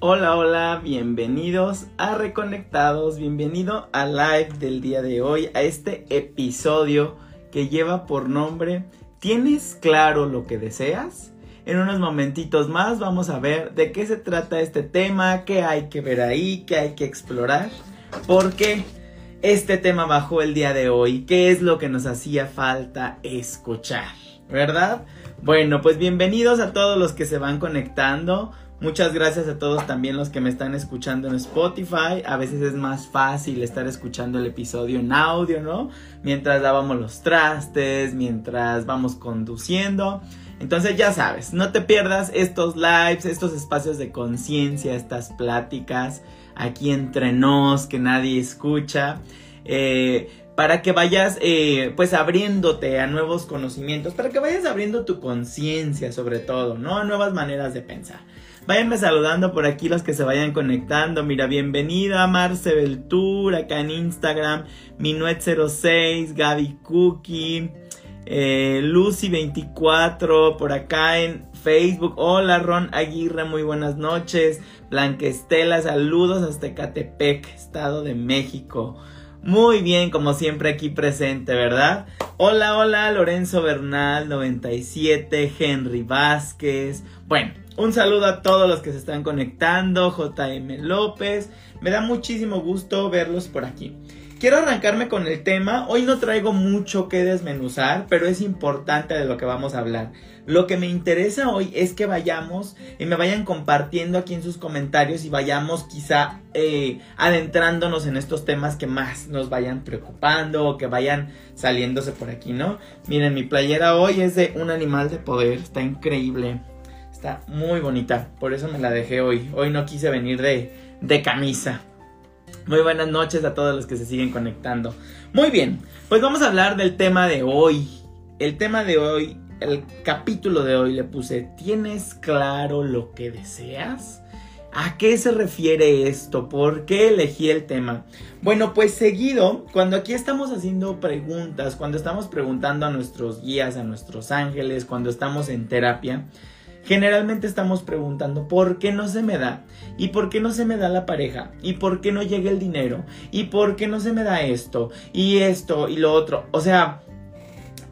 Hola, hola, bienvenidos a Reconectados, bienvenido a live del día de hoy, a este episodio que lleva por nombre ¿Tienes claro lo que deseas? En unos momentitos más vamos a ver de qué se trata este tema, qué hay que ver ahí, qué hay que explorar, por qué este tema bajó el día de hoy, qué es lo que nos hacía falta escuchar, ¿verdad? Bueno, pues bienvenidos a todos los que se van conectando. Muchas gracias a todos también los que me están escuchando en Spotify. A veces es más fácil estar escuchando el episodio en audio, ¿no? Mientras lavamos los trastes, mientras vamos conduciendo. Entonces ya sabes, no te pierdas estos lives, estos espacios de conciencia, estas pláticas aquí entre nos que nadie escucha. Eh, para que vayas eh, pues abriéndote a nuevos conocimientos, para que vayas abriendo tu conciencia sobre todo, ¿no? A nuevas maneras de pensar. Váyanme saludando por aquí los que se vayan conectando. Mira, bienvenida Marce Beltur, acá en Instagram, Minuet06, Gaby Cookie, eh, Lucy24, por acá en Facebook. Hola Ron Aguirre, muy buenas noches. Blanquestela, saludos hasta Catepec, Estado de México. Muy bien, como siempre aquí presente, ¿verdad? Hola, hola, Lorenzo Bernal 97, Henry Vázquez. Bueno, un saludo a todos los que se están conectando, JM López. Me da muchísimo gusto verlos por aquí. Quiero arrancarme con el tema. Hoy no traigo mucho que desmenuzar, pero es importante de lo que vamos a hablar. Lo que me interesa hoy es que vayamos y me vayan compartiendo aquí en sus comentarios y vayamos quizá eh, adentrándonos en estos temas que más nos vayan preocupando o que vayan saliéndose por aquí, ¿no? Miren, mi playera hoy es de un animal de poder, está increíble. Está muy bonita, por eso me la dejé hoy. Hoy no quise venir de, de camisa. Muy buenas noches a todos los que se siguen conectando. Muy bien, pues vamos a hablar del tema de hoy. El tema de hoy, el capítulo de hoy le puse, ¿tienes claro lo que deseas? ¿A qué se refiere esto? ¿Por qué elegí el tema? Bueno, pues seguido, cuando aquí estamos haciendo preguntas, cuando estamos preguntando a nuestros guías, a nuestros ángeles, cuando estamos en terapia, Generalmente estamos preguntando por qué no se me da y por qué no se me da la pareja y por qué no llega el dinero y por qué no se me da esto y esto y lo otro. O sea,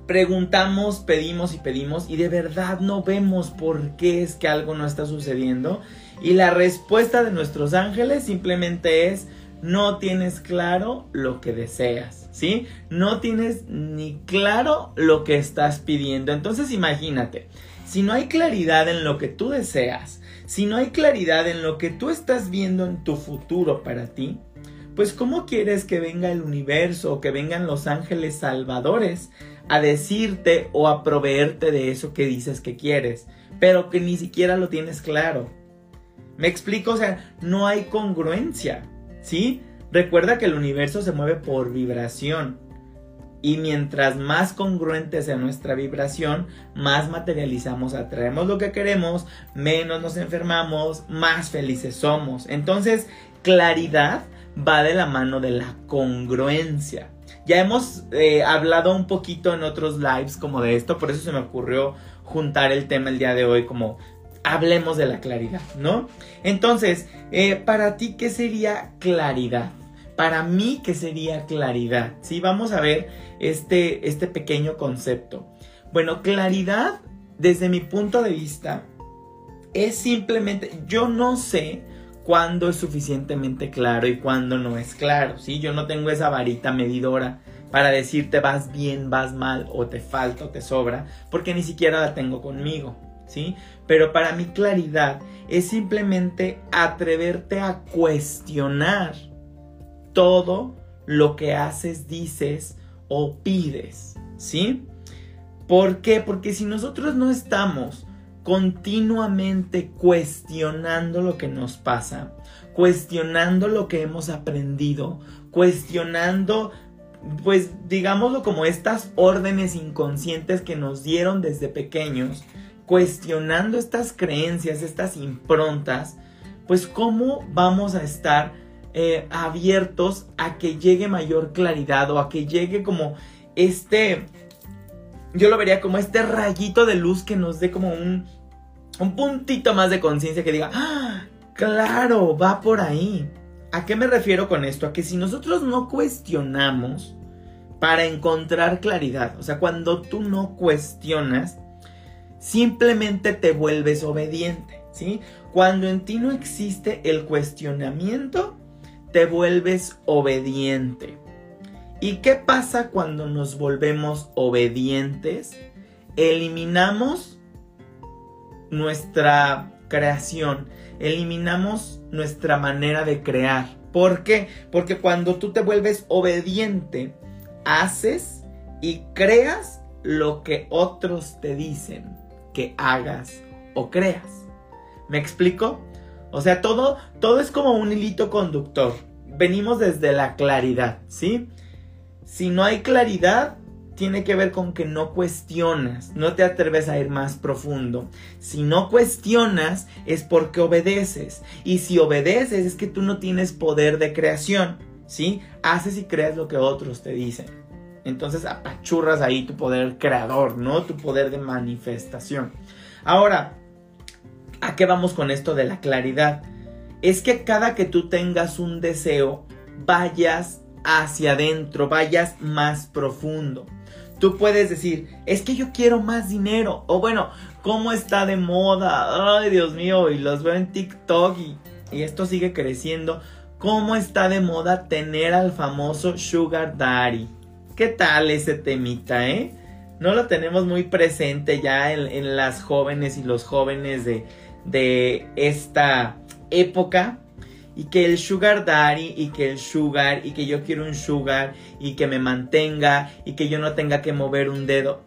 preguntamos, pedimos y pedimos y de verdad no vemos por qué es que algo no está sucediendo. Y la respuesta de nuestros ángeles simplemente es no tienes claro lo que deseas, ¿sí? No tienes ni claro lo que estás pidiendo. Entonces imagínate, si no hay claridad en lo que tú deseas, si no hay claridad en lo que tú estás viendo en tu futuro para ti, pues ¿cómo quieres que venga el universo o que vengan los ángeles salvadores a decirte o a proveerte de eso que dices que quieres, pero que ni siquiera lo tienes claro? ¿Me explico? O sea, no hay congruencia, ¿sí? Recuerda que el universo se mueve por vibración. Y mientras más congruente sea nuestra vibración, más materializamos, atraemos lo que queremos, menos nos enfermamos, más felices somos. Entonces, claridad va de la mano de la congruencia. Ya hemos eh, hablado un poquito en otros lives como de esto, por eso se me ocurrió juntar el tema el día de hoy como hablemos de la claridad, ¿no? Entonces, eh, para ti, ¿qué sería claridad? Para mí, ¿qué sería claridad? Sí, vamos a ver este, este pequeño concepto. Bueno, claridad, desde mi punto de vista, es simplemente, yo no sé cuándo es suficientemente claro y cuándo no es claro, ¿sí? Yo no tengo esa varita medidora para decirte vas bien, vas mal, o te falta o te sobra, porque ni siquiera la tengo conmigo, ¿sí? Pero para mí claridad es simplemente atreverte a cuestionar todo lo que haces, dices o pides, ¿sí? ¿Por qué? Porque si nosotros no estamos continuamente cuestionando lo que nos pasa, cuestionando lo que hemos aprendido, cuestionando, pues digámoslo como estas órdenes inconscientes que nos dieron desde pequeños, cuestionando estas creencias, estas improntas, pues cómo vamos a estar eh, abiertos a que llegue mayor claridad o a que llegue como este, yo lo vería como este rayito de luz que nos dé como un, un puntito más de conciencia que diga, ¡Ah! Claro, va por ahí. ¿A qué me refiero con esto? A que si nosotros no cuestionamos para encontrar claridad, o sea, cuando tú no cuestionas, simplemente te vuelves obediente, ¿sí? Cuando en ti no existe el cuestionamiento, te vuelves obediente. ¿Y qué pasa cuando nos volvemos obedientes? Eliminamos nuestra creación, eliminamos nuestra manera de crear. ¿Por qué? Porque cuando tú te vuelves obediente, haces y creas lo que otros te dicen que hagas o creas. ¿Me explico? O sea, todo, todo es como un hilito conductor. Venimos desde la claridad, ¿sí? Si no hay claridad, tiene que ver con que no cuestionas, no te atreves a ir más profundo. Si no cuestionas es porque obedeces. Y si obedeces es que tú no tienes poder de creación, ¿sí? Haces y creas lo que otros te dicen. Entonces apachurras ahí tu poder creador, ¿no? Tu poder de manifestación. Ahora, ¿a qué vamos con esto de la claridad? Es que cada que tú tengas un deseo, vayas hacia adentro, vayas más profundo. Tú puedes decir, es que yo quiero más dinero. O bueno, ¿cómo está de moda? Ay, Dios mío, y los veo en TikTok y, esto sigue creciendo. ¿Cómo está de moda tener al famoso Sugar Daddy? ¿Qué tal ese temita, eh? No lo tenemos muy presente ya en, las jóvenes y los jóvenes de, de esta época y que el sugar daddy y que el sugar y que yo quiero un sugar y que me mantenga y que yo no tenga que mover un dedo.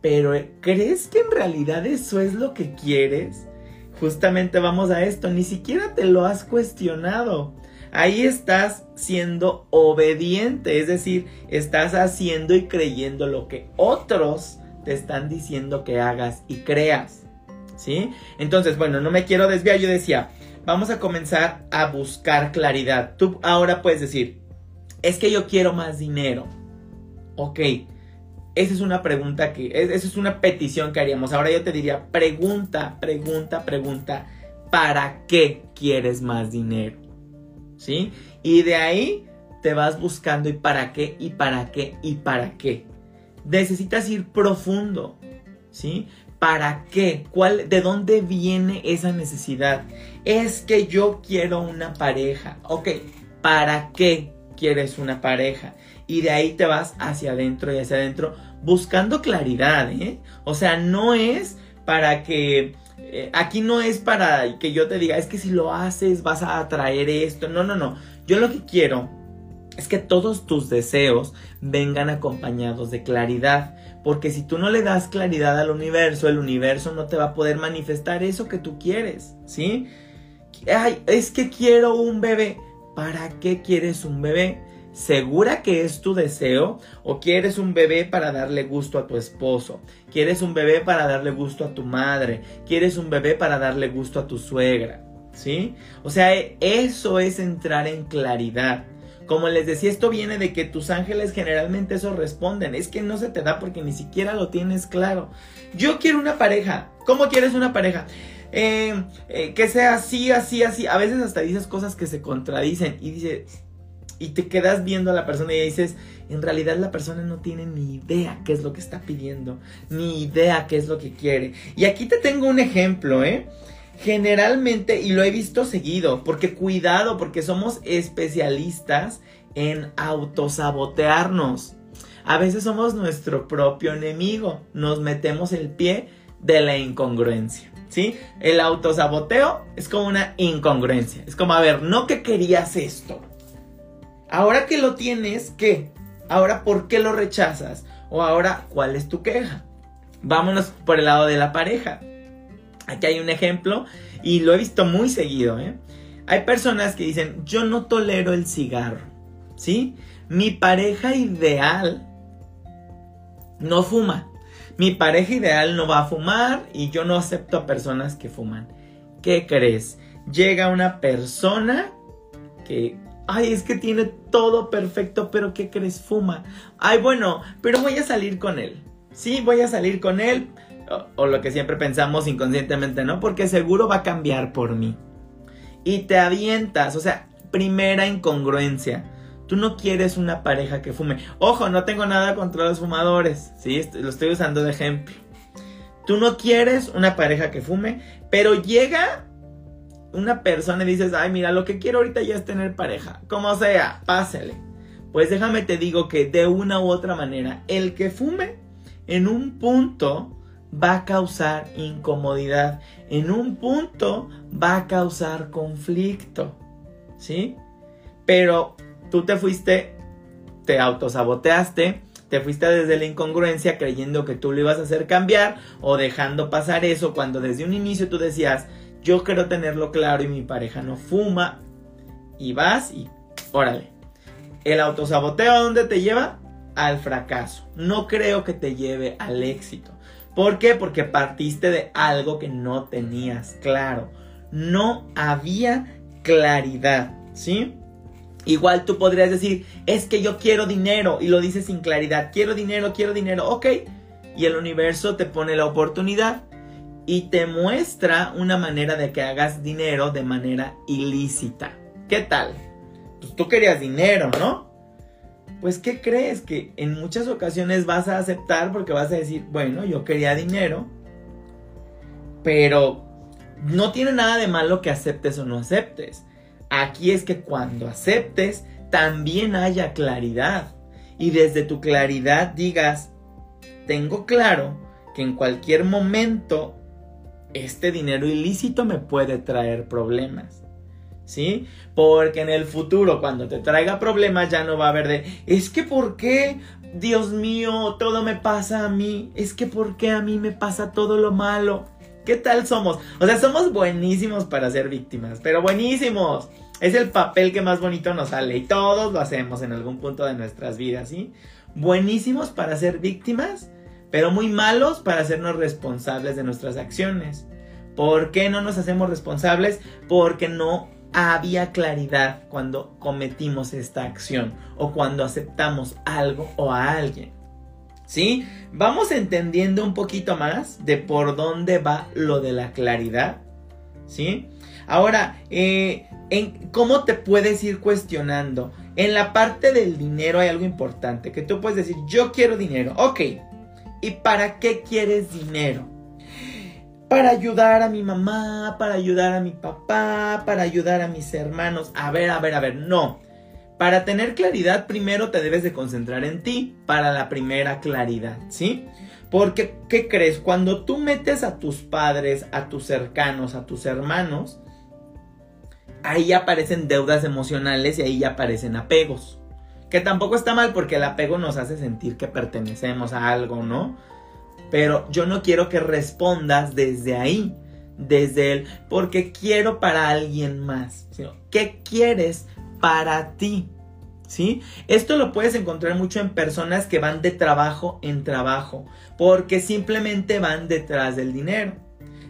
Pero ¿crees que en realidad eso es lo que quieres? Justamente vamos a esto, ni siquiera te lo has cuestionado. Ahí estás siendo obediente, es decir, estás haciendo y creyendo lo que otros te están diciendo que hagas y creas. ¿Sí? Entonces, bueno, no me quiero desviar, yo decía, vamos a comenzar a buscar claridad. Tú ahora puedes decir, es que yo quiero más dinero. Ok, esa es una pregunta que, esa es una petición que haríamos. Ahora yo te diría, pregunta, pregunta, pregunta, ¿para qué quieres más dinero? ¿Sí? Y de ahí te vas buscando y para qué, y para qué, y para qué. Necesitas ir profundo, ¿sí? ¿Para qué? ¿Cuál, ¿De dónde viene esa necesidad? Es que yo quiero una pareja. Ok, ¿para qué quieres una pareja? Y de ahí te vas hacia adentro y hacia adentro buscando claridad, ¿eh? O sea, no es para que... Eh, aquí no es para que yo te diga, es que si lo haces vas a atraer esto. No, no, no. Yo lo que quiero es que todos tus deseos vengan acompañados de claridad. Porque si tú no le das claridad al universo, el universo no te va a poder manifestar eso que tú quieres, ¿sí? Ay, es que quiero un bebé. ¿Para qué quieres un bebé? ¿Segura que es tu deseo? ¿O quieres un bebé para darle gusto a tu esposo? ¿Quieres un bebé para darle gusto a tu madre? ¿Quieres un bebé para darle gusto a tu suegra? ¿Sí? O sea, eso es entrar en claridad. Como les decía, esto viene de que tus ángeles generalmente eso responden. Es que no se te da porque ni siquiera lo tienes claro. Yo quiero una pareja. ¿Cómo quieres una pareja? Eh, eh, que sea así, así, así. A veces hasta dices cosas que se contradicen y dices, y te quedas viendo a la persona y dices, en realidad la persona no tiene ni idea qué es lo que está pidiendo, ni idea qué es lo que quiere. Y aquí te tengo un ejemplo, ¿eh? Generalmente, y lo he visto seguido, porque cuidado, porque somos especialistas en autosabotearnos. A veces somos nuestro propio enemigo, nos metemos el pie de la incongruencia. ¿Sí? El autosaboteo es como una incongruencia. Es como, a ver, no que querías esto. Ahora que lo tienes, ¿qué? Ahora, ¿por qué lo rechazas? O ahora, ¿cuál es tu queja? Vámonos por el lado de la pareja. Aquí hay un ejemplo y lo he visto muy seguido. ¿eh? Hay personas que dicen, yo no tolero el cigarro. ¿Sí? Mi pareja ideal no fuma. Mi pareja ideal no va a fumar y yo no acepto a personas que fuman. ¿Qué crees? Llega una persona que, ay, es que tiene todo perfecto, pero ¿qué crees? Fuma. Ay, bueno, pero voy a salir con él. Sí, voy a salir con él o, lo que siempre pensamos inconscientemente, ¿no? Porque seguro va a cambiar por mí. y te avientas. O sea, primera incongruencia. Tú no quieres una pareja que fume. Ojo, no tengo nada contra los fumadores, ¿sí? Lo estoy usando de ejemplo. Tú no quieres una pareja que fume, pero llega una persona y dices, ay, mira, lo que quiero ahorita ya es tener pareja. Como sea, pásele. Pues déjame te digo que de una u otra manera, el que fume en un punto va a causar incomodidad. En un punto va a causar conflicto. ¿Sí? Pero tú te fuiste, te autosaboteaste, te fuiste desde la incongruencia creyendo que tú lo ibas a hacer cambiar o dejando pasar eso cuando desde un inicio tú decías, yo quiero tenerlo claro y mi pareja no fuma. Y vas y órale. El autosaboteo a dónde te lleva? Al fracaso. No creo que te lleve al éxito. ¿Por qué? Porque partiste de algo que no tenías claro. No había claridad, ¿sí? Igual tú podrías decir, es que yo quiero dinero y lo dices sin claridad, quiero dinero, quiero dinero, ok. Y el universo te pone la oportunidad y te muestra una manera de que hagas dinero de manera ilícita. ¿Qué tal? Pues tú querías dinero, ¿no? Pues ¿qué crees? Que en muchas ocasiones vas a aceptar porque vas a decir, bueno, yo quería dinero, pero no tiene nada de malo que aceptes o no aceptes. Aquí es que cuando aceptes, también haya claridad. Y desde tu claridad digas, tengo claro que en cualquier momento este dinero ilícito me puede traer problemas. ¿Sí? Porque en el futuro, cuando te traiga problemas, ya no va a haber de, es que ¿por qué? Dios mío, todo me pasa a mí. Es que ¿por qué a mí me pasa todo lo malo? ¿Qué tal somos? O sea, somos buenísimos para ser víctimas, pero buenísimos. Es el papel que más bonito nos sale y todos lo hacemos en algún punto de nuestras vidas, ¿sí? Buenísimos para ser víctimas, pero muy malos para hacernos responsables de nuestras acciones. ¿Por qué no nos hacemos responsables? Porque no había claridad cuando cometimos esta acción o cuando aceptamos algo o a alguien. ¿Sí? Vamos entendiendo un poquito más de por dónde va lo de la claridad. ¿Sí? Ahora, eh, en ¿cómo te puedes ir cuestionando? En la parte del dinero hay algo importante, que tú puedes decir, yo quiero dinero, ok, ¿y para qué quieres dinero? Para ayudar a mi mamá, para ayudar a mi papá, para ayudar a mis hermanos. A ver, a ver, a ver, no. Para tener claridad, primero te debes de concentrar en ti para la primera claridad, ¿sí? Porque, ¿qué crees? Cuando tú metes a tus padres, a tus cercanos, a tus hermanos, ahí aparecen deudas emocionales y ahí aparecen apegos. Que tampoco está mal porque el apego nos hace sentir que pertenecemos a algo, ¿no? Pero yo no quiero que respondas desde ahí, desde el porque quiero para alguien más, ¿qué quieres para ti. ¿Sí? Esto lo puedes encontrar mucho en personas que van de trabajo en trabajo, porque simplemente van detrás del dinero.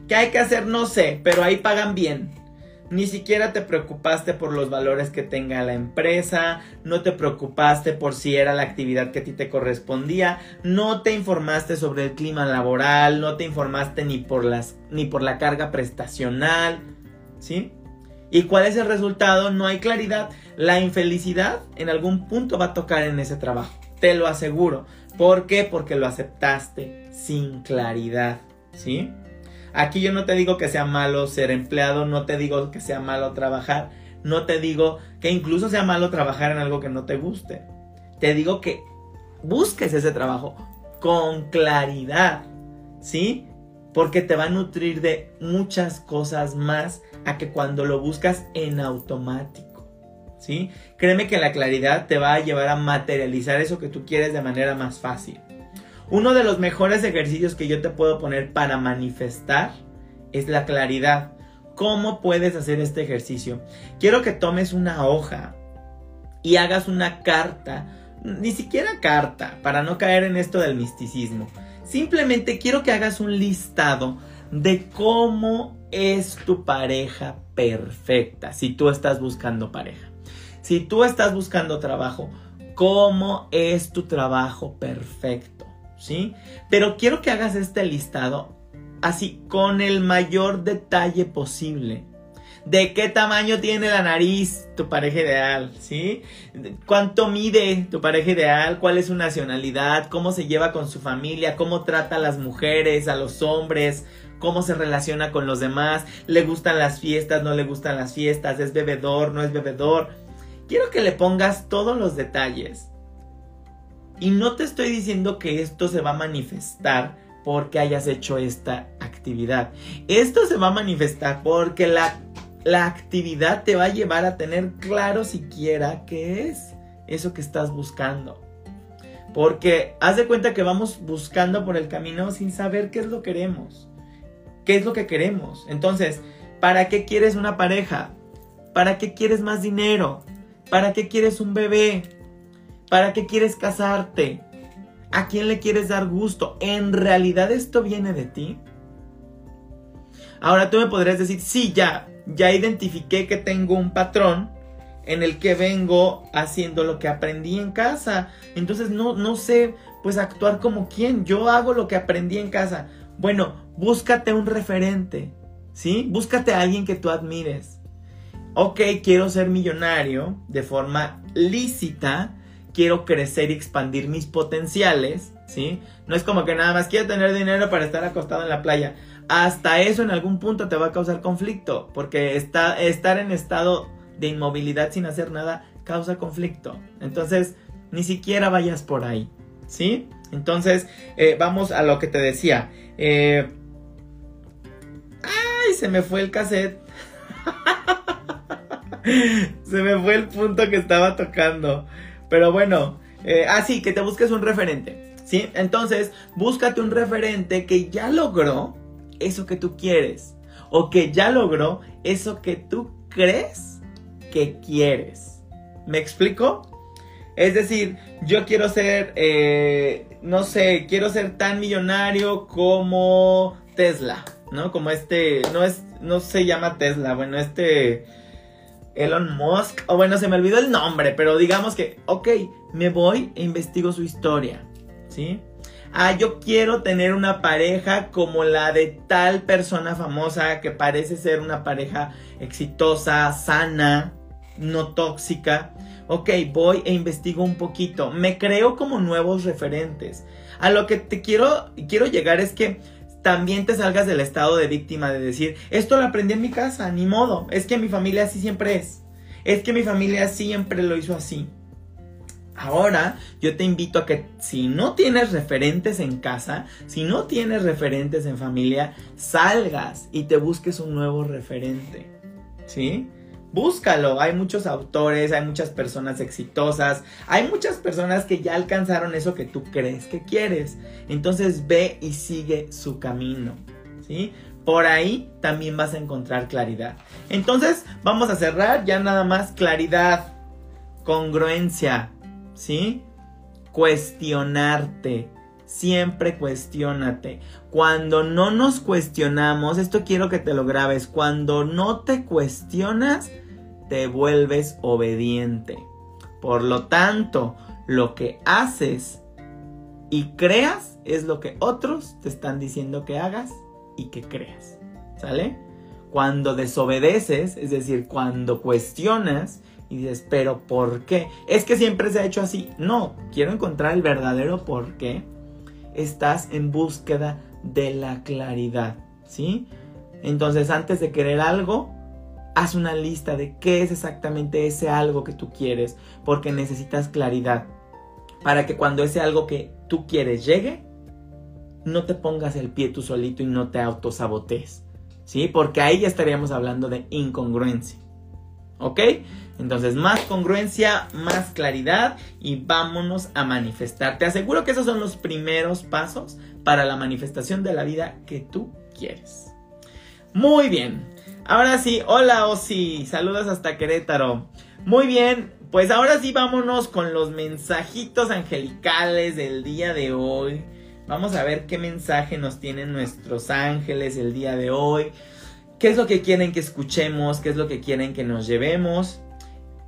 ¿Qué hay que hacer? No sé, pero ahí pagan bien. Ni siquiera te preocupaste por los valores que tenga la empresa, no te preocupaste por si era la actividad que a ti te correspondía, no te informaste sobre el clima laboral, no te informaste ni por las ni por la carga prestacional, ¿sí? ¿Y cuál es el resultado? No hay claridad. La infelicidad en algún punto va a tocar en ese trabajo. Te lo aseguro. ¿Por qué? Porque lo aceptaste sin claridad. ¿Sí? Aquí yo no te digo que sea malo ser empleado, no te digo que sea malo trabajar, no te digo que incluso sea malo trabajar en algo que no te guste. Te digo que busques ese trabajo con claridad, ¿sí? Porque te va a nutrir de muchas cosas más a que cuando lo buscas en automático. ¿Sí? Créeme que la claridad te va a llevar a materializar eso que tú quieres de manera más fácil. Uno de los mejores ejercicios que yo te puedo poner para manifestar es la claridad. ¿Cómo puedes hacer este ejercicio? Quiero que tomes una hoja y hagas una carta, ni siquiera carta, para no caer en esto del misticismo. Simplemente quiero que hagas un listado de cómo es tu pareja perfecta si tú estás buscando pareja. Si tú estás buscando trabajo, ¿cómo es tu trabajo perfecto? ¿Sí? Pero quiero que hagas este listado así con el mayor detalle posible. ¿De qué tamaño tiene la nariz tu pareja ideal? ¿Sí? ¿Cuánto mide tu pareja ideal? ¿Cuál es su nacionalidad? ¿Cómo se lleva con su familia? ¿Cómo trata a las mujeres, a los hombres? ¿Cómo se relaciona con los demás? ¿Le gustan las fiestas? ¿No le gustan las fiestas? ¿Es bebedor? ¿No es bebedor? Quiero que le pongas todos los detalles. Y no te estoy diciendo que esto se va a manifestar porque hayas hecho esta actividad. Esto se va a manifestar porque la la actividad te va a llevar a tener claro siquiera qué es eso que estás buscando. Porque haz de cuenta que vamos buscando por el camino sin saber qué es lo que queremos. ¿Qué es lo que queremos? Entonces, ¿para qué quieres una pareja? ¿Para qué quieres más dinero? ¿Para qué quieres un bebé? ¿Para qué quieres casarte? ¿A quién le quieres dar gusto? ¿En realidad esto viene de ti? Ahora tú me podrías decir, sí, ya, ya identifiqué que tengo un patrón en el que vengo haciendo lo que aprendí en casa. Entonces no, no sé pues actuar como quien. Yo hago lo que aprendí en casa. Bueno, búscate un referente, ¿sí? Búscate a alguien que tú admires. Ok, quiero ser millonario de forma lícita. Quiero crecer y expandir mis potenciales, ¿sí? No es como que nada más quiero tener dinero para estar acostado en la playa hasta eso en algún punto te va a causar conflicto, porque está, estar en estado de inmovilidad sin hacer nada causa conflicto. Entonces, ni siquiera vayas por ahí, ¿sí? Entonces, eh, vamos a lo que te decía. Eh, ¡Ay! Se me fue el cassette. se me fue el punto que estaba tocando. Pero bueno, eh, ah, sí, que te busques un referente. ¿Sí? Entonces, búscate un referente que ya logró eso que tú quieres o que ya logró eso que tú crees que quieres. ¿Me explico? Es decir, yo quiero ser, eh, no sé, quiero ser tan millonario como Tesla, ¿no? Como este, no es, no se llama Tesla, bueno, este Elon Musk, o bueno, se me olvidó el nombre, pero digamos que, ok, me voy e investigo su historia, ¿sí? ah, yo quiero tener una pareja como la de tal persona famosa que parece ser una pareja exitosa, sana, no tóxica. Ok, voy e investigo un poquito. Me creo como nuevos referentes. A lo que te quiero, quiero llegar es que también te salgas del estado de víctima de decir, esto lo aprendí en mi casa, ni modo, es que mi familia así siempre es. Es que mi familia siempre lo hizo así. Ahora yo te invito a que si no tienes referentes en casa, si no tienes referentes en familia, salgas y te busques un nuevo referente. ¿Sí? Búscalo, hay muchos autores, hay muchas personas exitosas, hay muchas personas que ya alcanzaron eso que tú crees que quieres. Entonces ve y sigue su camino, ¿sí? Por ahí también vas a encontrar claridad. Entonces vamos a cerrar ya nada más claridad, congruencia, ¿sí? Cuestionarte. Siempre cuestionate. Cuando no nos cuestionamos, esto quiero que te lo grabes, cuando no te cuestionas, te vuelves obediente. Por lo tanto, lo que haces y creas es lo que otros te están diciendo que hagas y que creas. ¿Sale? Cuando desobedeces, es decir, cuando cuestionas, y dices, pero ¿por qué? Es que siempre se ha hecho así. No, quiero encontrar el verdadero por qué. Estás en búsqueda de la claridad, ¿sí? Entonces, antes de querer algo, haz una lista de qué es exactamente ese algo que tú quieres, porque necesitas claridad. Para que cuando ese algo que tú quieres llegue, no te pongas el pie tú solito y no te autosabotees, ¿sí? Porque ahí ya estaríamos hablando de incongruencia. ¿Ok? Entonces, más congruencia, más claridad y vámonos a manifestar. Te aseguro que esos son los primeros pasos para la manifestación de la vida que tú quieres. Muy bien. Ahora sí, hola Osi, saludos hasta Querétaro. Muy bien, pues ahora sí vámonos con los mensajitos angelicales del día de hoy. Vamos a ver qué mensaje nos tienen nuestros ángeles el día de hoy. ¿Qué es lo que quieren que escuchemos? ¿Qué es lo que quieren que nos llevemos?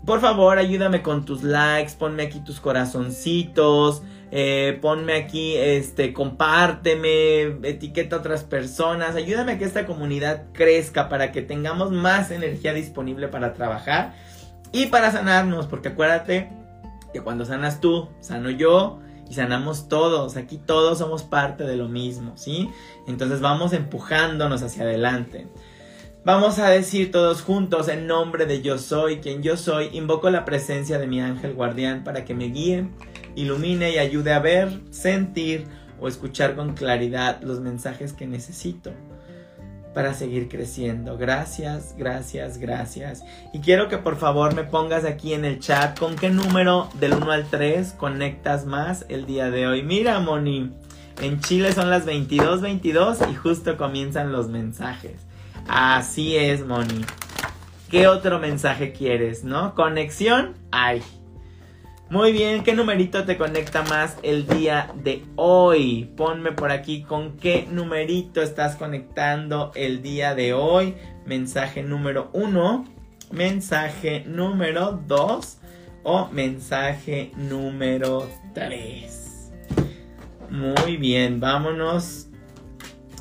Por favor, ayúdame con tus likes, ponme aquí tus corazoncitos, eh, ponme aquí, este, compárteme, etiqueta a otras personas, ayúdame a que esta comunidad crezca para que tengamos más energía disponible para trabajar y para sanarnos, porque acuérdate que cuando sanas tú, sano yo y sanamos todos, aquí todos somos parte de lo mismo, ¿sí? Entonces vamos empujándonos hacia adelante. Vamos a decir todos juntos en nombre de yo soy quien yo soy, invoco la presencia de mi ángel guardián para que me guíe, ilumine y ayude a ver, sentir o escuchar con claridad los mensajes que necesito para seguir creciendo. Gracias, gracias, gracias. Y quiero que por favor me pongas aquí en el chat con qué número del 1 al 3 conectas más el día de hoy. Mira, Moni, en Chile son las 22:22 y justo comienzan los mensajes. Así es, Moni. ¿Qué otro mensaje quieres, no? Conexión, ay. Muy bien, ¿qué numerito te conecta más el día de hoy? Ponme por aquí con qué numerito estás conectando el día de hoy. Mensaje número uno, mensaje número dos o mensaje número tres. Muy bien, vámonos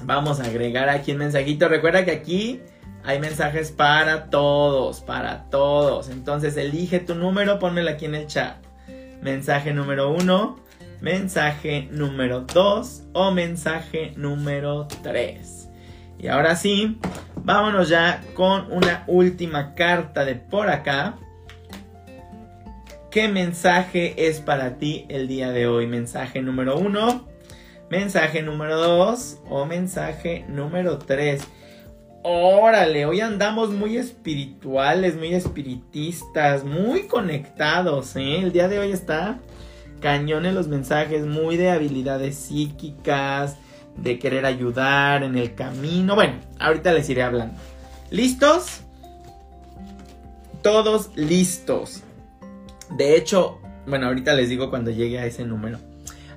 Vamos a agregar aquí un mensajito. Recuerda que aquí hay mensajes para todos, para todos. Entonces elige tu número, ponmelo aquí en el chat. Mensaje número uno, mensaje número dos o mensaje número tres. Y ahora sí, vámonos ya con una última carta de por acá. ¿Qué mensaje es para ti el día de hoy? Mensaje número uno mensaje número 2 o mensaje número 3. Órale, hoy andamos muy espirituales, muy espiritistas, muy conectados, ¿eh? El día de hoy está cañón en los mensajes, muy de habilidades psíquicas, de querer ayudar en el camino. Bueno, ahorita les iré hablando. ¿Listos? Todos listos. De hecho, bueno, ahorita les digo cuando llegue a ese número.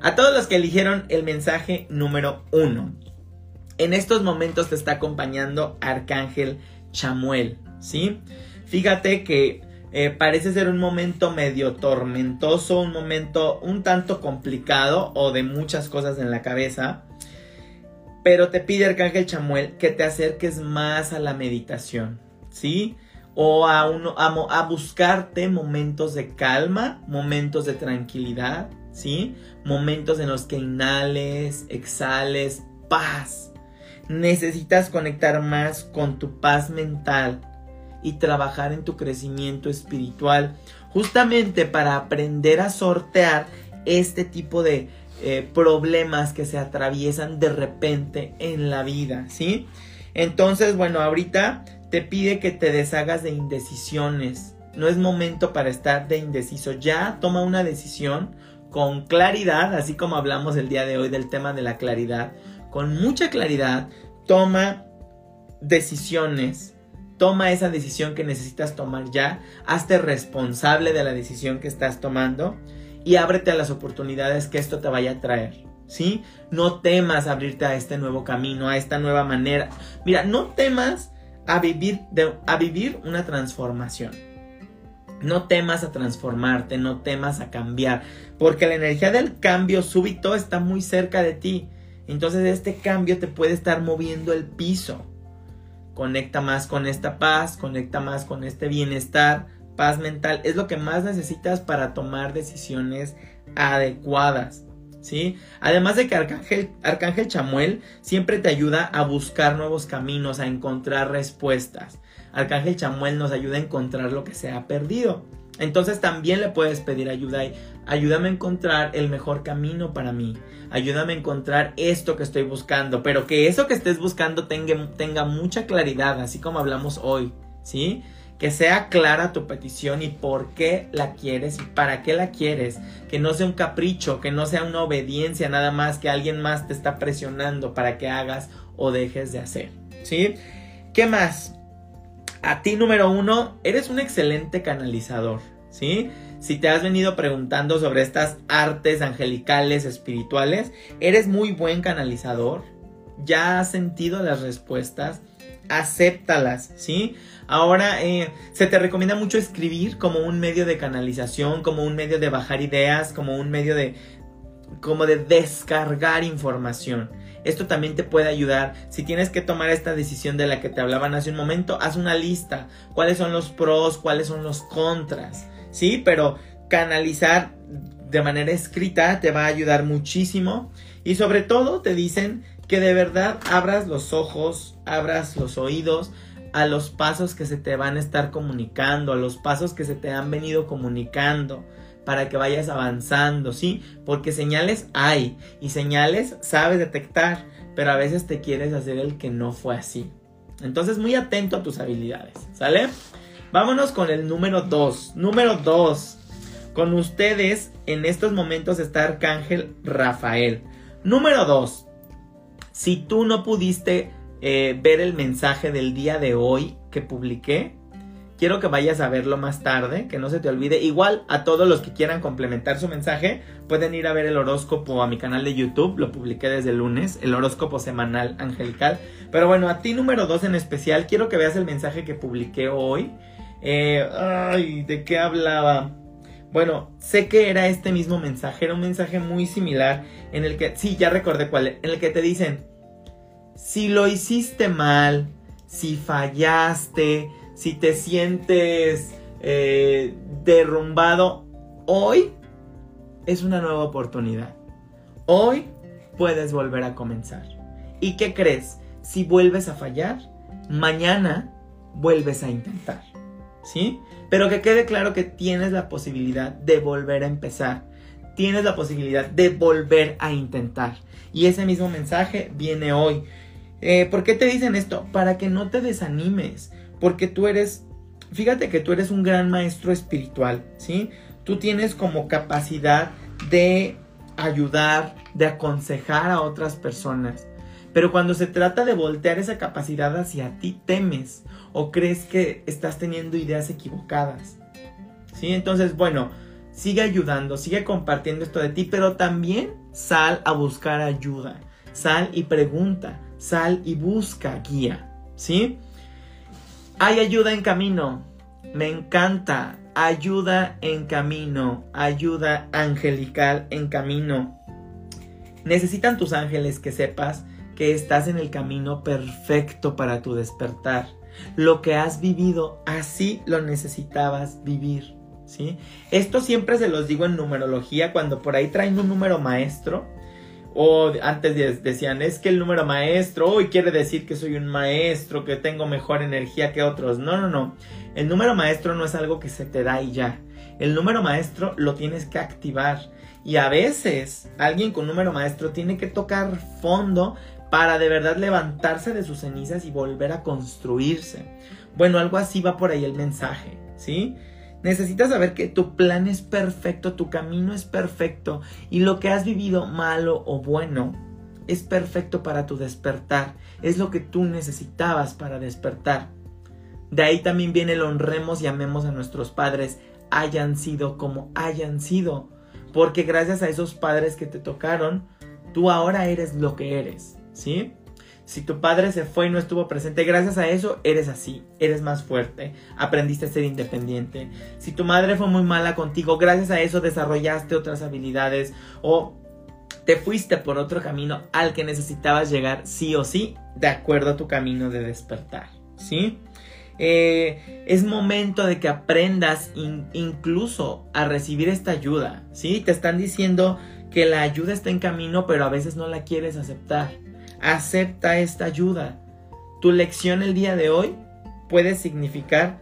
A todos los que eligieron el mensaje número uno. En estos momentos te está acompañando Arcángel Chamuel, ¿sí? Fíjate que eh, parece ser un momento medio tormentoso, un momento un tanto complicado o de muchas cosas en la cabeza. Pero te pide Arcángel Chamuel que te acerques más a la meditación, ¿sí? O a, uno, a buscarte momentos de calma, momentos de tranquilidad, ¿sí? Momentos en los que inhales, exhales, paz. Necesitas conectar más con tu paz mental y trabajar en tu crecimiento espiritual, justamente para aprender a sortear este tipo de eh, problemas que se atraviesan de repente en la vida, ¿sí? Entonces, bueno, ahorita te pide que te deshagas de indecisiones. No es momento para estar de indeciso. Ya toma una decisión con claridad, así como hablamos el día de hoy del tema de la claridad, con mucha claridad, toma decisiones, toma esa decisión que necesitas tomar ya, hazte responsable de la decisión que estás tomando y ábrete a las oportunidades que esto te vaya a traer. ¿Sí? No temas abrirte a este nuevo camino, a esta nueva manera. Mira, no temas a vivir, a vivir una transformación. No temas a transformarte, no temas a cambiar, porque la energía del cambio súbito está muy cerca de ti. Entonces este cambio te puede estar moviendo el piso. Conecta más con esta paz, conecta más con este bienestar, paz mental. Es lo que más necesitas para tomar decisiones adecuadas. ¿Sí? Además de que Arcángel, Arcángel Chamuel siempre te ayuda a buscar nuevos caminos, a encontrar respuestas. Arcángel Chamuel nos ayuda a encontrar lo que se ha perdido. Entonces también le puedes pedir ayuda y ayúdame a encontrar el mejor camino para mí. Ayúdame a encontrar esto que estoy buscando, pero que eso que estés buscando tenga, tenga mucha claridad, así como hablamos hoy, ¿sí? Que sea clara tu petición y por qué la quieres y para qué la quieres. Que no sea un capricho, que no sea una obediencia nada más que alguien más te está presionando para que hagas o dejes de hacer, ¿sí? ¿Qué más? A ti número uno, eres un excelente canalizador, ¿sí? Si te has venido preguntando sobre estas artes angelicales, espirituales, eres muy buen canalizador. ya has sentido las respuestas, acéptalas, ¿sí? Ahora eh, se te recomienda mucho escribir como un medio de canalización, como un medio de bajar ideas, como un medio de como de descargar información. Esto también te puede ayudar. Si tienes que tomar esta decisión de la que te hablaban hace un momento, haz una lista. ¿Cuáles son los pros? ¿Cuáles son los contras? Sí, pero canalizar de manera escrita te va a ayudar muchísimo. Y sobre todo te dicen que de verdad abras los ojos, abras los oídos a los pasos que se te van a estar comunicando, a los pasos que se te han venido comunicando para que vayas avanzando, ¿sí? Porque señales hay y señales sabes detectar, pero a veces te quieres hacer el que no fue así. Entonces muy atento a tus habilidades, ¿sale? Vámonos con el número 2. Número 2. Con ustedes en estos momentos está Arcángel Rafael. Número 2. Si tú no pudiste eh, ver el mensaje del día de hoy que publiqué, quiero que vayas a verlo más tarde, que no se te olvide. Igual a todos los que quieran complementar su mensaje, pueden ir a ver el horóscopo a mi canal de YouTube, lo publiqué desde el lunes, el horóscopo semanal angelical. Pero bueno, a ti número 2 en especial, quiero que veas el mensaje que publiqué hoy. Eh, ay, ¿de qué hablaba? Bueno, sé que era este mismo mensaje, era un mensaje muy similar en el que, sí, ya recordé cuál, en el que te dicen, si lo hiciste mal, si fallaste, si te sientes eh, derrumbado, hoy es una nueva oportunidad. Hoy puedes volver a comenzar. ¿Y qué crees? Si vuelves a fallar, mañana vuelves a intentar. ¿Sí? Pero que quede claro que tienes la posibilidad de volver a empezar. Tienes la posibilidad de volver a intentar. Y ese mismo mensaje viene hoy. Eh, ¿Por qué te dicen esto? Para que no te desanimes porque tú eres, fíjate que tú eres un gran maestro espiritual, ¿sí? Tú tienes como capacidad de ayudar, de aconsejar a otras personas. Pero cuando se trata de voltear esa capacidad hacia ti, temes o crees que estás teniendo ideas equivocadas. ¿Sí? Entonces, bueno, sigue ayudando, sigue compartiendo esto de ti, pero también sal a buscar ayuda. Sal y pregunta, sal y busca guía. ¿Sí? Hay ayuda en camino. Me encanta. Ayuda en camino. Ayuda angelical en camino. Necesitan tus ángeles que sepas que estás en el camino perfecto para tu despertar. Lo que has vivido, así lo necesitabas vivir. ¿sí? Esto siempre se los digo en numerología cuando por ahí traen un número maestro o antes decían, es que el número maestro, hoy quiere decir que soy un maestro, que tengo mejor energía que otros. No, no, no. El número maestro no es algo que se te da y ya. El número maestro lo tienes que activar. Y a veces alguien con número maestro tiene que tocar fondo para de verdad levantarse de sus cenizas y volver a construirse. Bueno, algo así va por ahí el mensaje, ¿sí? Necesitas saber que tu plan es perfecto, tu camino es perfecto y lo que has vivido malo o bueno es perfecto para tu despertar. Es lo que tú necesitabas para despertar. De ahí también viene el honremos y amemos a nuestros padres, hayan sido como hayan sido. Porque gracias a esos padres que te tocaron, tú ahora eres lo que eres, ¿sí? Si tu padre se fue y no estuvo presente, gracias a eso eres así, eres más fuerte, aprendiste a ser independiente. Si tu madre fue muy mala contigo, gracias a eso desarrollaste otras habilidades o te fuiste por otro camino al que necesitabas llegar sí o sí, de acuerdo a tu camino de despertar, ¿sí? Eh, es momento de que aprendas incluso a recibir esta ayuda, ¿sí? Te están diciendo que la ayuda está en camino, pero a veces no la quieres aceptar. Acepta esta ayuda. Tu lección el día de hoy puede significar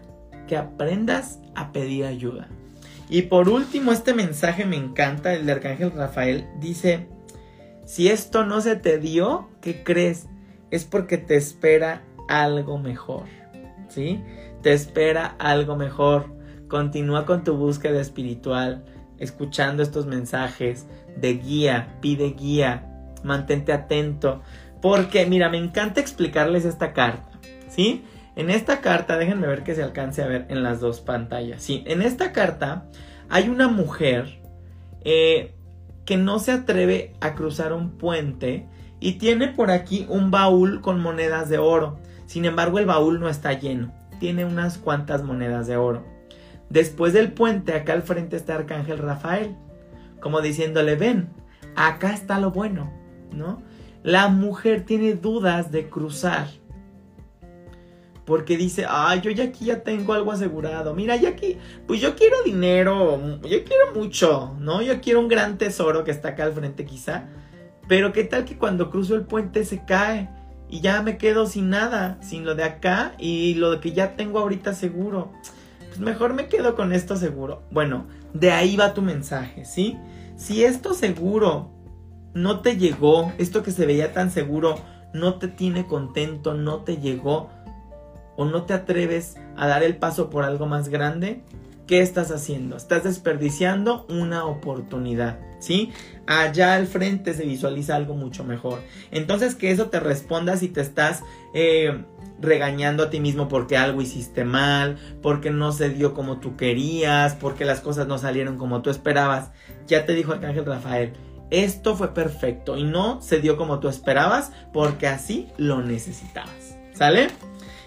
que aprendas a pedir ayuda. Y por último, este mensaje me encanta, el de Arcángel Rafael. Dice, si esto no se te dio, ¿qué crees? Es porque te espera algo mejor. ¿Sí? Te espera algo mejor. Continúa con tu búsqueda espiritual, escuchando estos mensajes de guía, pide guía, mantente atento, porque, mira, me encanta explicarles esta carta, ¿sí? En esta carta, déjenme ver que se alcance a ver en las dos pantallas. Sí, en esta carta hay una mujer eh, que no se atreve a cruzar un puente y tiene por aquí un baúl con monedas de oro. Sin embargo, el baúl no está lleno, tiene unas cuantas monedas de oro. Después del puente, acá al frente está Arcángel Rafael, como diciéndole, ven, acá está lo bueno, ¿no? La mujer tiene dudas de cruzar. Porque dice, ay, yo ya aquí ya tengo algo asegurado. Mira, ya aquí, pues yo quiero dinero, yo quiero mucho, ¿no? Yo quiero un gran tesoro que está acá al frente quizá. Pero qué tal que cuando cruzo el puente se cae y ya me quedo sin nada, sin lo de acá y lo que ya tengo ahorita seguro. Pues mejor me quedo con esto seguro. Bueno, de ahí va tu mensaje, ¿sí? Si esto seguro no te llegó, esto que se veía tan seguro no te tiene contento, no te llegó o no te atreves a dar el paso por algo más grande, ¿qué estás haciendo? Estás desperdiciando una oportunidad, ¿sí? Allá al frente se visualiza algo mucho mejor. Entonces que eso te responda si te estás eh, regañando a ti mismo porque algo hiciste mal, porque no se dio como tú querías, porque las cosas no salieron como tú esperabas. Ya te dijo Arcángel Rafael, esto fue perfecto y no se dio como tú esperabas porque así lo necesitabas. ¿Sale?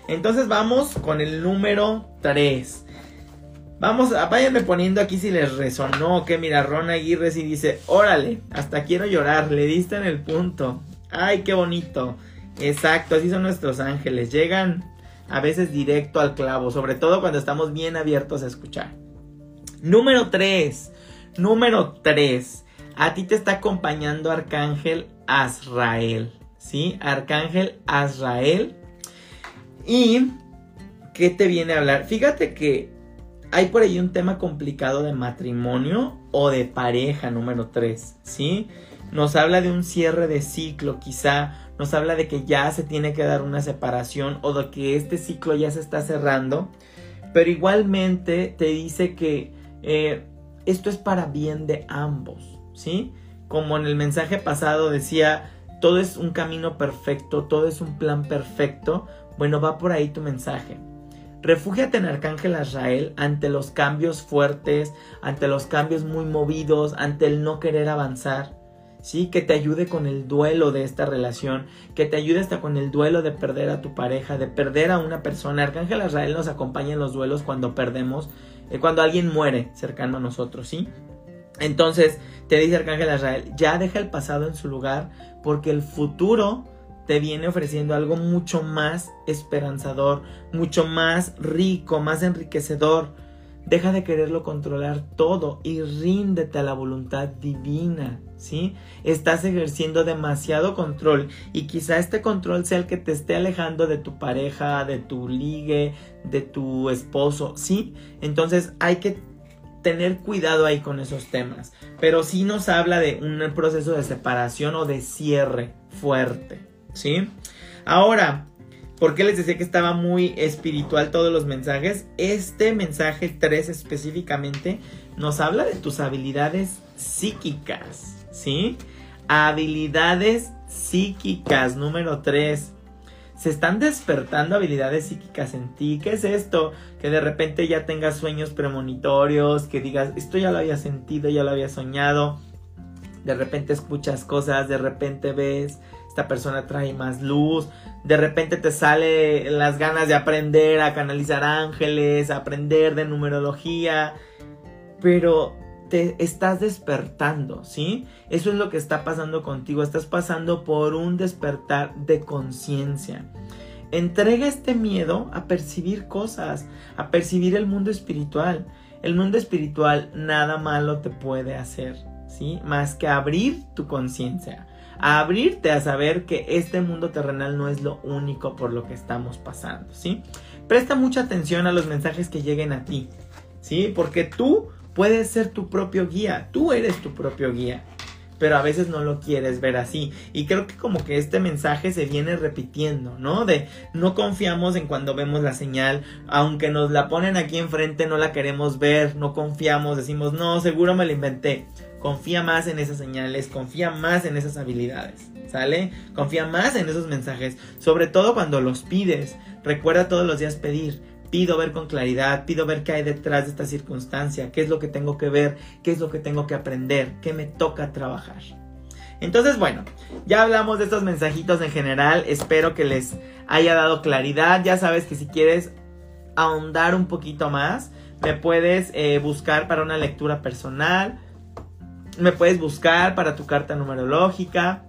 Entonces vamos con el número 3. Vamos, a, váyanme poniendo aquí si les resonó. Que mira, Ron Aguirre sí dice, órale, hasta quiero llorar, le diste en el punto. Ay, qué bonito. Exacto, así son nuestros ángeles. Llegan a veces directo al clavo, sobre todo cuando estamos bien abiertos a escuchar. Número 3. Número 3. A ti te está acompañando Arcángel Azrael. ¿Sí? Arcángel Azrael. ¿Y qué te viene a hablar? Fíjate que hay por ahí un tema complicado de matrimonio o de pareja número 3, ¿sí? Nos habla de un cierre de ciclo, quizá nos habla de que ya se tiene que dar una separación o de que este ciclo ya se está cerrando, pero igualmente te dice que eh, esto es para bien de ambos, ¿sí? Como en el mensaje pasado decía, todo es un camino perfecto, todo es un plan perfecto, bueno, va por ahí tu mensaje Refúgiate en Arcángel Azrael ante los cambios fuertes, ante los cambios muy movidos, ante el no querer avanzar. Sí, que te ayude con el duelo de esta relación, que te ayude hasta con el duelo de perder a tu pareja, de perder a una persona. Arcángel Azrael nos acompaña en los duelos cuando perdemos, eh, cuando alguien muere cercano a nosotros, ¿sí? Entonces, te dice Arcángel Azrael, ya deja el pasado en su lugar, porque el futuro te viene ofreciendo algo mucho más esperanzador, mucho más rico, más enriquecedor. Deja de quererlo controlar todo y ríndete a la voluntad divina, ¿sí? Estás ejerciendo demasiado control y quizá este control sea el que te esté alejando de tu pareja, de tu ligue, de tu esposo, ¿sí? Entonces hay que tener cuidado ahí con esos temas. Pero sí nos habla de un proceso de separación o de cierre fuerte. ¿sí? Ahora, ¿por qué les decía que estaba muy espiritual todos los mensajes? Este mensaje 3 específicamente nos habla de tus habilidades psíquicas, ¿sí? Habilidades psíquicas, número 3. Se están despertando habilidades psíquicas en ti. ¿Qué es esto? Que de repente ya tengas sueños premonitorios, que digas, esto ya lo había sentido, ya lo había soñado. De repente escuchas cosas, de repente ves, esta persona trae más luz, de repente te sale las ganas de aprender a canalizar ángeles, aprender de numerología, pero te estás despertando, ¿sí? Eso es lo que está pasando contigo, estás pasando por un despertar de conciencia. Entrega este miedo a percibir cosas, a percibir el mundo espiritual. El mundo espiritual nada malo te puede hacer, ¿sí? Más que abrir tu conciencia abrirte a saber que este mundo terrenal no es lo único por lo que estamos pasando, ¿sí? Presta mucha atención a los mensajes que lleguen a ti, ¿sí? Porque tú puedes ser tu propio guía, tú eres tu propio guía, pero a veces no lo quieres ver así. Y creo que como que este mensaje se viene repitiendo, ¿no? De no confiamos en cuando vemos la señal, aunque nos la ponen aquí enfrente, no la queremos ver, no confiamos, decimos, no, seguro me la inventé. Confía más en esas señales, confía más en esas habilidades, ¿sale? Confía más en esos mensajes, sobre todo cuando los pides. Recuerda todos los días pedir. Pido ver con claridad, pido ver qué hay detrás de esta circunstancia, qué es lo que tengo que ver, qué es lo que tengo que aprender, qué me toca trabajar. Entonces, bueno, ya hablamos de estos mensajitos en general. Espero que les haya dado claridad. Ya sabes que si quieres ahondar un poquito más, me puedes eh, buscar para una lectura personal. Me puedes buscar para tu carta numerológica.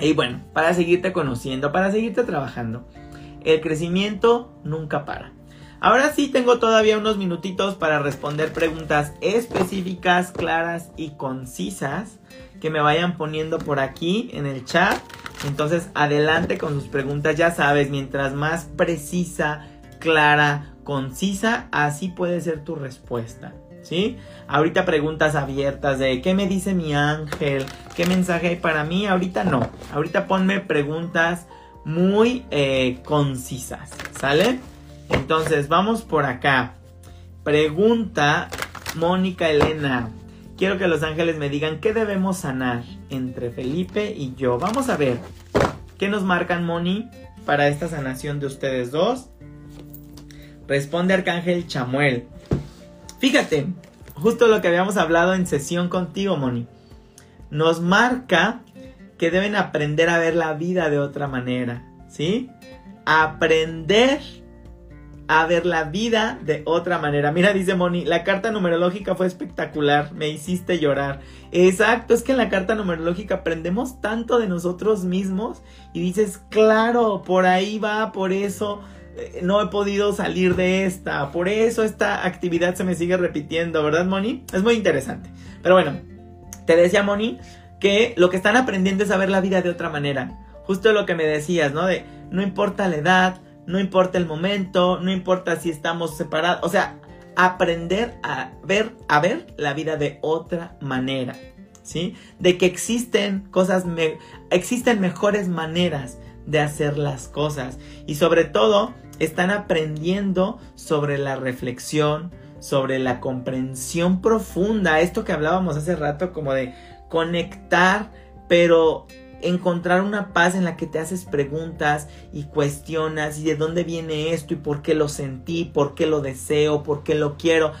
Y bueno, para seguirte conociendo, para seguirte trabajando. El crecimiento nunca para. Ahora sí tengo todavía unos minutitos para responder preguntas específicas, claras y concisas que me vayan poniendo por aquí en el chat. Entonces adelante con sus preguntas, ya sabes, mientras más precisa, clara, concisa, así puede ser tu respuesta. ¿Sí? Ahorita preguntas abiertas de ¿qué me dice mi ángel? ¿Qué mensaje hay para mí? Ahorita no. Ahorita ponme preguntas muy eh, concisas. ¿Sale? Entonces, vamos por acá. Pregunta Mónica Elena. Quiero que los ángeles me digan qué debemos sanar entre Felipe y yo. Vamos a ver. ¿Qué nos marcan, Moni, para esta sanación de ustedes dos? Responde Arcángel Chamuel. Fíjate, justo lo que habíamos hablado en sesión contigo, Moni. Nos marca que deben aprender a ver la vida de otra manera, ¿sí? Aprender a ver la vida de otra manera. Mira, dice Moni, la carta numerológica fue espectacular, me hiciste llorar. Exacto, es que en la carta numerológica aprendemos tanto de nosotros mismos y dices, claro, por ahí va, por eso eh, no he podido salir de esta, por eso esta actividad se me sigue repitiendo, ¿verdad, Moni? Es muy interesante. Pero bueno, te decía Moni que lo que están aprendiendo es a ver la vida de otra manera. Justo lo que me decías, ¿no? De no importa la edad, no importa el momento, no importa si estamos separados, o sea, aprender a ver, a ver la vida de otra manera, ¿sí? De que existen cosas, existen mejores maneras de hacer las cosas y sobre todo están aprendiendo sobre la reflexión, sobre la comprensión profunda, esto que hablábamos hace rato como de conectar, pero encontrar una paz en la que te haces preguntas y cuestionas y de dónde viene esto y por qué lo sentí, por qué lo deseo, por qué lo quiero.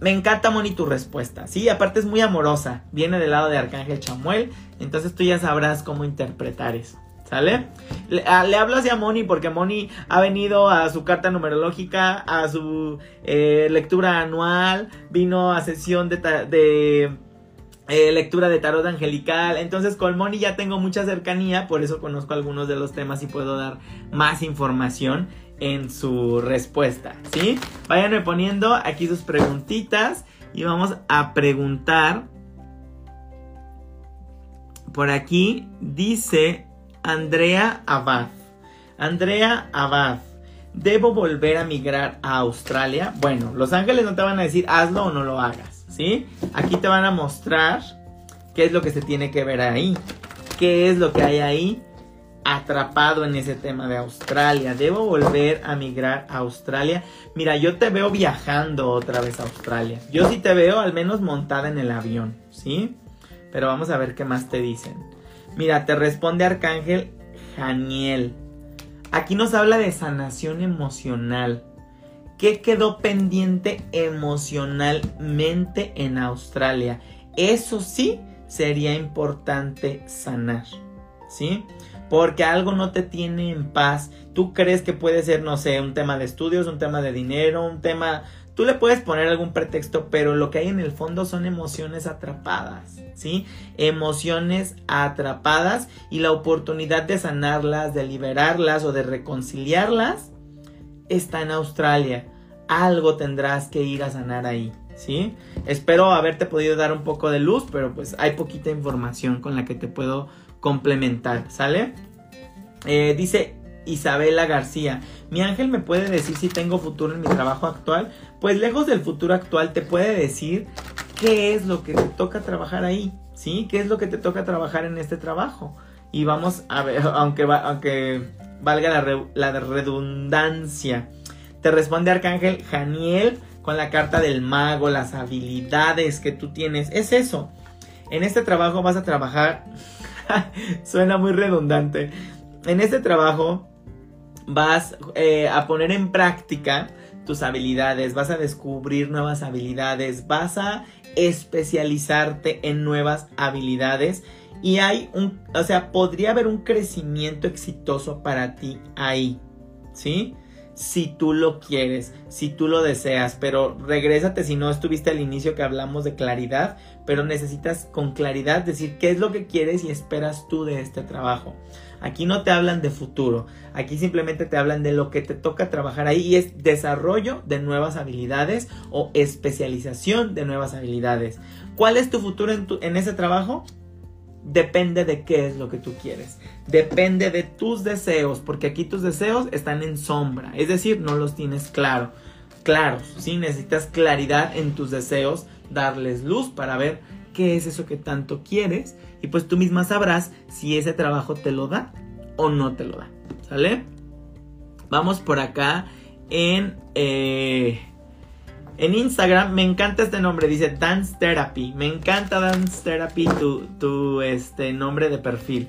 Me encanta, Moni, tu respuesta. Sí, aparte es muy amorosa. Viene del lado de Arcángel Chamuel. Entonces tú ya sabrás cómo interpretar eso. ¿Sale? Le, ah, hacia Moni porque Moni ha venido a su carta numerológica, a su eh, lectura anual, vino a sesión de eh, lectura de tarot angelical. Entonces con Moni ya tengo mucha cercanía, por eso conozco algunos de los temas y puedo dar más información en su respuesta. ¿Sí? Váyanme poniendo aquí sus preguntitas y vamos a preguntar. Por aquí dice Andrea Abad. Andrea Abad. ¿Debo volver a migrar a Australia? Bueno, los ángeles no te van a decir hazlo o no lo hagas. ¿Sí? Aquí te van a mostrar qué es lo que se tiene que ver ahí, qué es lo que hay ahí atrapado en ese tema de Australia. ¿Debo volver a migrar a Australia? Mira, yo te veo viajando otra vez a Australia. Yo sí te veo al menos montada en el avión, ¿sí? Pero vamos a ver qué más te dicen. Mira, te responde Arcángel Janiel. Aquí nos habla de sanación emocional. ¿Qué quedó pendiente emocionalmente en Australia? Eso sí sería importante sanar, ¿sí? Porque algo no te tiene en paz. Tú crees que puede ser, no sé, un tema de estudios, un tema de dinero, un tema... Tú le puedes poner algún pretexto, pero lo que hay en el fondo son emociones atrapadas, ¿sí? Emociones atrapadas y la oportunidad de sanarlas, de liberarlas o de reconciliarlas está en Australia. Algo tendrás que ir a sanar ahí, ¿sí? Espero haberte podido dar un poco de luz, pero pues hay poquita información con la que te puedo complementar, ¿sale? Eh, dice Isabela García, mi ángel me puede decir si tengo futuro en mi trabajo actual. Pues lejos del futuro actual te puede decir qué es lo que te toca trabajar ahí, ¿sí? ¿Qué es lo que te toca trabajar en este trabajo? Y vamos a ver, aunque, aunque valga la, redundancia. Te responde Arcángel Janiel con la carta del mago, las habilidades que tú tienes. Es eso. En este trabajo vas a trabajar. Suena muy redundante. En este trabajo vas eh, a poner en práctica tus habilidades, vas a descubrir nuevas habilidades, vas a especializarte en nuevas habilidades y hay un, o sea, podría haber un crecimiento exitoso para ti ahí, ¿sí? Si tú lo quieres, si tú lo deseas, pero regrésate si no estuviste al inicio que hablamos de claridad, pero necesitas con claridad decir qué es lo que quieres y esperas tú de este trabajo. Aquí no te hablan de futuro, aquí simplemente te hablan de lo que te toca trabajar ahí y es desarrollo de nuevas habilidades o especialización de nuevas habilidades. ¿Cuál es tu futuro en, en ese trabajo? Depende de qué es lo que tú quieres. Depende de tus deseos, porque aquí tus deseos están en sombra, es decir, no los tienes claro, claros, ¿sí? Necesitas claridad en tus deseos, darles luz para ver qué es eso que tanto quieres y pues tú misma sabrás si ese trabajo te lo da o no te lo da, ¿sale? Vamos por acá en... Eh, en Instagram me encanta este nombre, dice Dance Therapy. Me encanta Dance Therapy, tu, tu este, nombre de perfil.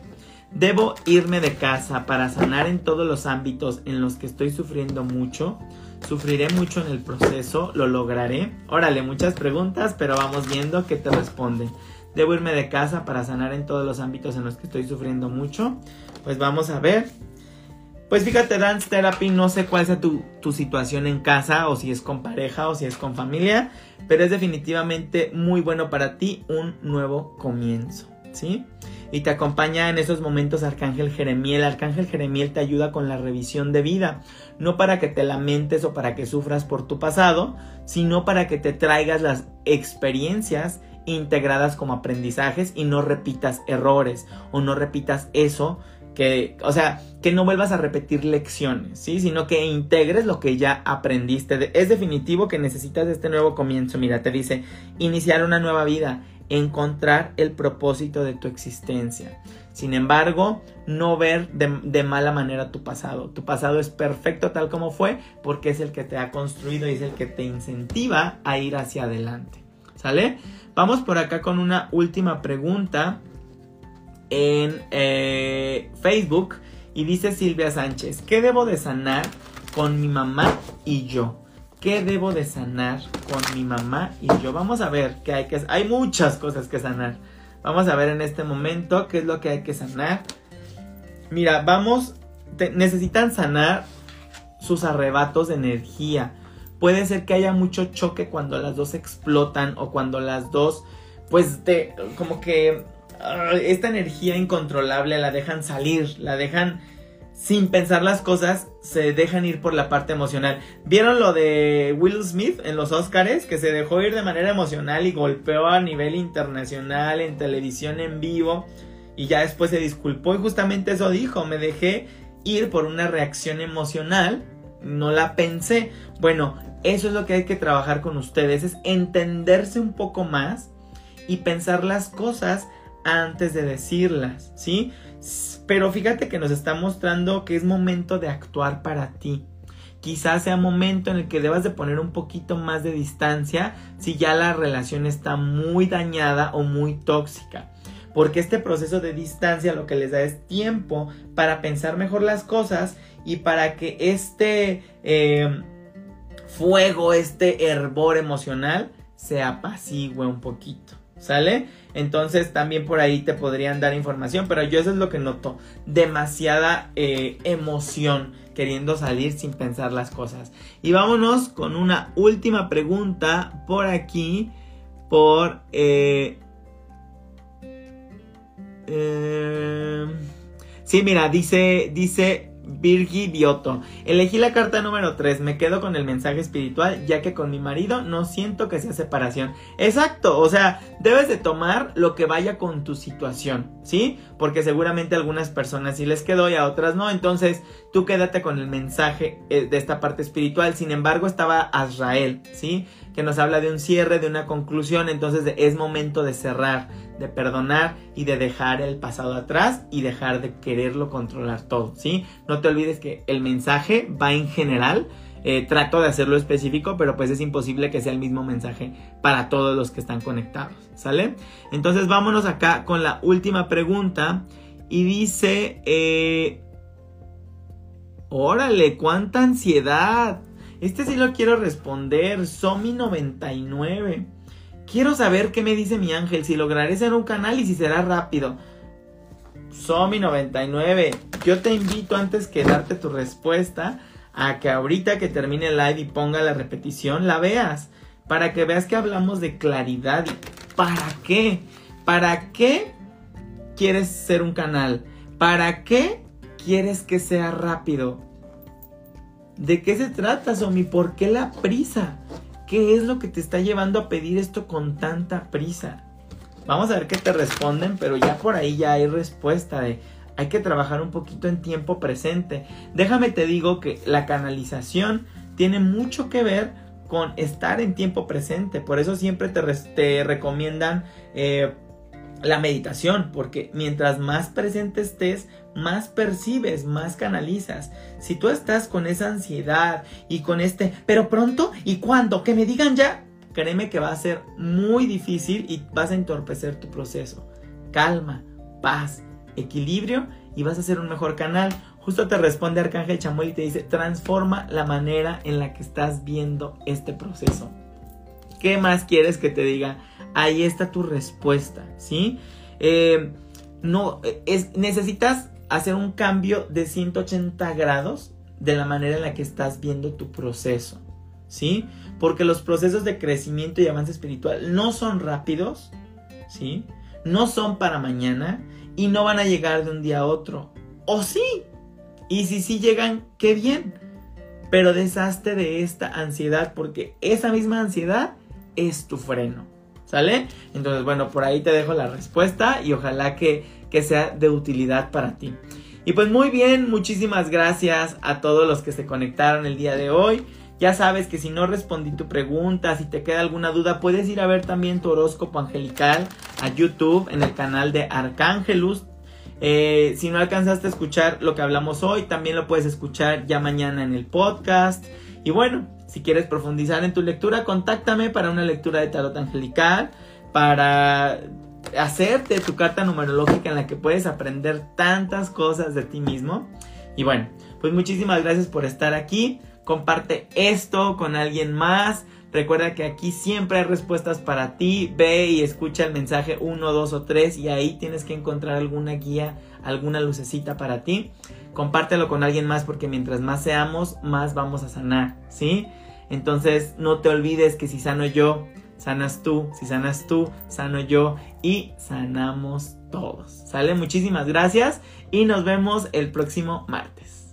Debo irme de casa para sanar en todos los ámbitos en los que estoy sufriendo mucho. Sufriré mucho en el proceso, lo lograré. Órale, muchas preguntas, pero vamos viendo qué te responden. Debo irme de casa para sanar en todos los ámbitos en los que estoy sufriendo mucho. Pues vamos a ver. Pues fíjate, Dance Therapy, no sé cuál sea tu, tu, situación en casa, o si es con pareja, o si es con familia, pero es definitivamente muy bueno para ti un nuevo comienzo, ¿sí? Y te acompaña en esos momentos Arcángel Jeremiel. Arcángel Jeremiel te ayuda con la revisión de vida, no para que te lamentes o para que sufras por tu pasado, sino para que te traigas las experiencias integradas como aprendizajes y no repitas errores o no repitas eso que, o sea, que no vuelvas a repetir lecciones, ¿sí? Sino que integres lo que ya aprendiste. Es definitivo que necesitas este nuevo comienzo. Mira, te dice, iniciar una nueva vida, encontrar el propósito de tu existencia. Sin embargo, no ver de, mala manera tu pasado. Tu pasado es perfecto tal como fue porque es el que te ha construido y es el que te incentiva a ir hacia adelante. ¿Sale? Vamos por acá con una última pregunta en eh, Facebook y dice Silvia Sánchez, ¿qué debo de sanar con mi mamá y yo? ¿Qué debo de sanar con mi mamá y yo? Vamos a ver qué hay que hay muchas cosas que sanar. Vamos a ver en este momento qué es lo que hay que sanar. Mira, vamos, necesitan sanar sus arrebatos de energía. Puede ser que haya mucho choque cuando las dos explotan o cuando las dos, pues, de, como que esta energía incontrolable la dejan salir, la dejan sin pensar las cosas, se dejan ir por la parte emocional. ¿Vieron lo de Will Smith en los Oscars? Que se dejó ir de manera emocional y golpeó a nivel internacional en televisión en vivo y ya después se disculpó y justamente eso dijo, me dejé ir por una reacción emocional, no la pensé. Bueno, eso es lo que hay que trabajar con ustedes, es entenderse un poco más y pensar las cosas antes de decirlas, ¿sí? Pero fíjate que nos está mostrando que es momento de actuar para ti. Quizás sea momento en el que debas de poner un poquito más de distancia si ya la relación está muy dañada o muy tóxica. Porque este proceso de distancia lo que les da es tiempo para pensar mejor las cosas y para que este eh, fuego, este hervor emocional se apacigüe un poquito. ¿Sale? Entonces también por ahí te podrían dar información, pero yo eso es lo que noto. Demasiada eh, emoción queriendo salir sin pensar las cosas. Y vámonos con una última pregunta por aquí, por... Eh, eh, sí, mira, dice, dice Virgi Bioto. Elegí la carta número 3. Me quedo con el mensaje espiritual, ya que con mi marido no siento que sea separación. Exacto, o sea, debes de tomar lo que vaya con tu situación, ¿sí? Porque seguramente a algunas personas sí les quedó y a otras no. Entonces, tú quédate con el mensaje eh, de esta parte espiritual. Sin embargo, estaba Azrael, ¿sí? Que nos habla de un cierre, de una conclusión. Entonces, es momento de cerrar de perdonar y de dejar el pasado atrás y dejar de quererlo controlar todo, ¿sí? No te olvides que el mensaje va en general. Eh, trato de hacerlo específico, pero pues es imposible que sea el mismo mensaje para todos los que están conectados, ¿sale? Entonces vámonos acá con la última pregunta y dice, eh, órale, cuánta ansiedad. Este sí lo quiero responder, Somi99. Quiero saber qué me dice mi ángel, si lograré ser un canal y si será rápido. Somi99. Yo te invito antes que darte tu respuesta a que ahorita que termine el live y ponga la repetición, la veas. Para que veas que hablamos de claridad. ¿Para qué? ¿Para qué quieres ser un canal? ¿Para qué quieres que sea rápido? ¿De qué se trata, Somi? ¿Por qué la prisa? ¿Qué es lo que te está llevando a pedir esto con tanta prisa? Vamos a ver qué te responden, pero ya por ahí ya hay respuesta de hay que trabajar un poquito en tiempo presente. Déjame te digo que la canalización tiene mucho que ver con estar en tiempo presente. Por eso siempre te, te recomiendan eh, la meditación, porque mientras más presente estés, más percibes, más canalizas. Si tú estás con esa ansiedad y con este, pero pronto y cuándo, que me digan ya, créeme que va a ser muy difícil y vas a entorpecer tu proceso. Calma, paz, equilibrio y vas a ser un mejor canal. Justo te responde Arcángel Chamuel y te dice, transforma la manera en la que estás viendo este proceso. ¿Qué más quieres que te diga? Ahí está tu respuesta, ¿sí? Eh, no, es, necesitas hacer un cambio de 180 grados de la manera en la que estás viendo tu proceso, ¿sí? Porque los procesos de crecimiento y avance espiritual no son rápidos, ¿sí? No son para mañana y no van a llegar de un día a otro. ¿O sí? Y si sí llegan, qué bien. Pero deshazte de esta ansiedad porque esa misma ansiedad es tu freno. ¿Sale? Entonces, bueno, por ahí te dejo la respuesta y ojalá que, que sea de utilidad para ti. Y pues muy bien, muchísimas gracias a todos los que se conectaron el día de hoy. Ya sabes que si no respondí tu pregunta, si te queda alguna duda, puedes ir a ver también tu horóscopo angelical a YouTube en el canal de Arcángelus. Eh, si no alcanzaste a escuchar lo que hablamos hoy, también lo puedes escuchar ya mañana en el podcast. Y bueno, si quieres profundizar en tu lectura, contáctame para una lectura de tarot angelical, para hacerte tu carta numerológica en la que puedes aprender tantas cosas de ti mismo. Y bueno, pues muchísimas gracias por estar aquí comparte esto con alguien más. Recuerda que aquí siempre hay respuestas para ti. Ve y escucha el mensaje 1, 2 o 3 y ahí tienes que encontrar alguna guía, alguna lucecita para ti. Compártelo con alguien más porque mientras más seamos, más vamos a sanar, ¿sí? Entonces no te olvides que si sano yo, sanas tú, si sanas tú, sano yo y sanamos todos. ¿Sale? Muchísimas gracias y nos vemos el próximo martes.